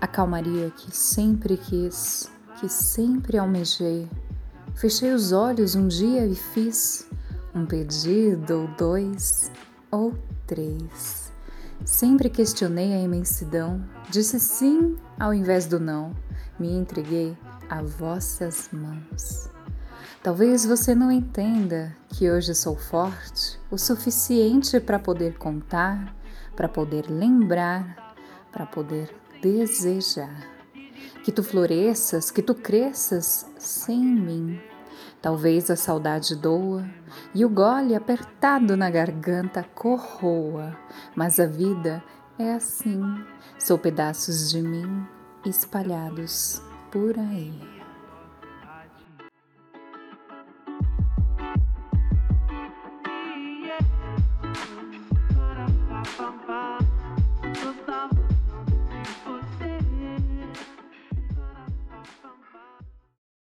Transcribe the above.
A calmaria que sempre quis, que sempre almejei. Fechei os olhos um dia e fiz um pedido ou dois ou três. Sempre questionei a imensidão, disse sim ao invés do não, me entreguei a vossas mãos. Talvez você não entenda que hoje sou forte o suficiente para poder contar para poder lembrar, para poder desejar. Que tu floresças, que tu cresças sem mim. Talvez a saudade doa e o gole apertado na garganta corroa, mas a vida é assim. Sou pedaços de mim espalhados por aí.